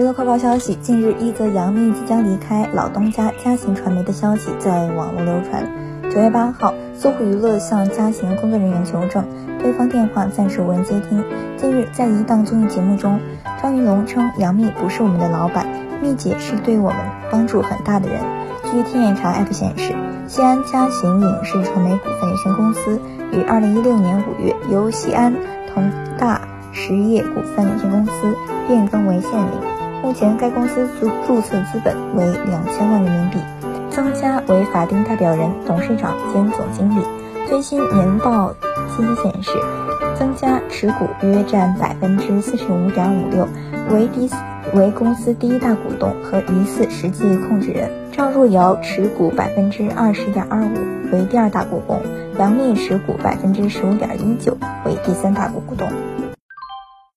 娱乐快报消息：近日，一则杨幂即将离开老东家嘉行传媒的消息在网络流传。九月八号，搜狐娱乐向嘉行工作人员求证，对方电话暂时无人接听。近日，在一档综艺节目中，张云龙称杨幂不是我们的老板，幂姐是对我们帮助很大的人。据天眼查 APP 显示，西安嘉行影视传媒股份有限公司于二零一六年五月由西安同大实业股份有限公司变更为现名。目前，该公司注注册资本为两千万人民币，曾家为法定代表人、董事长兼总经理。最新年报信息显示，曾家持股约占百分之四十五点五六，为第为公司第一大股东和疑似实际控制人。赵若瑶持股百分之二十点二五，为第二大股东；杨幂持股百分之十五点一九，为第三大股东。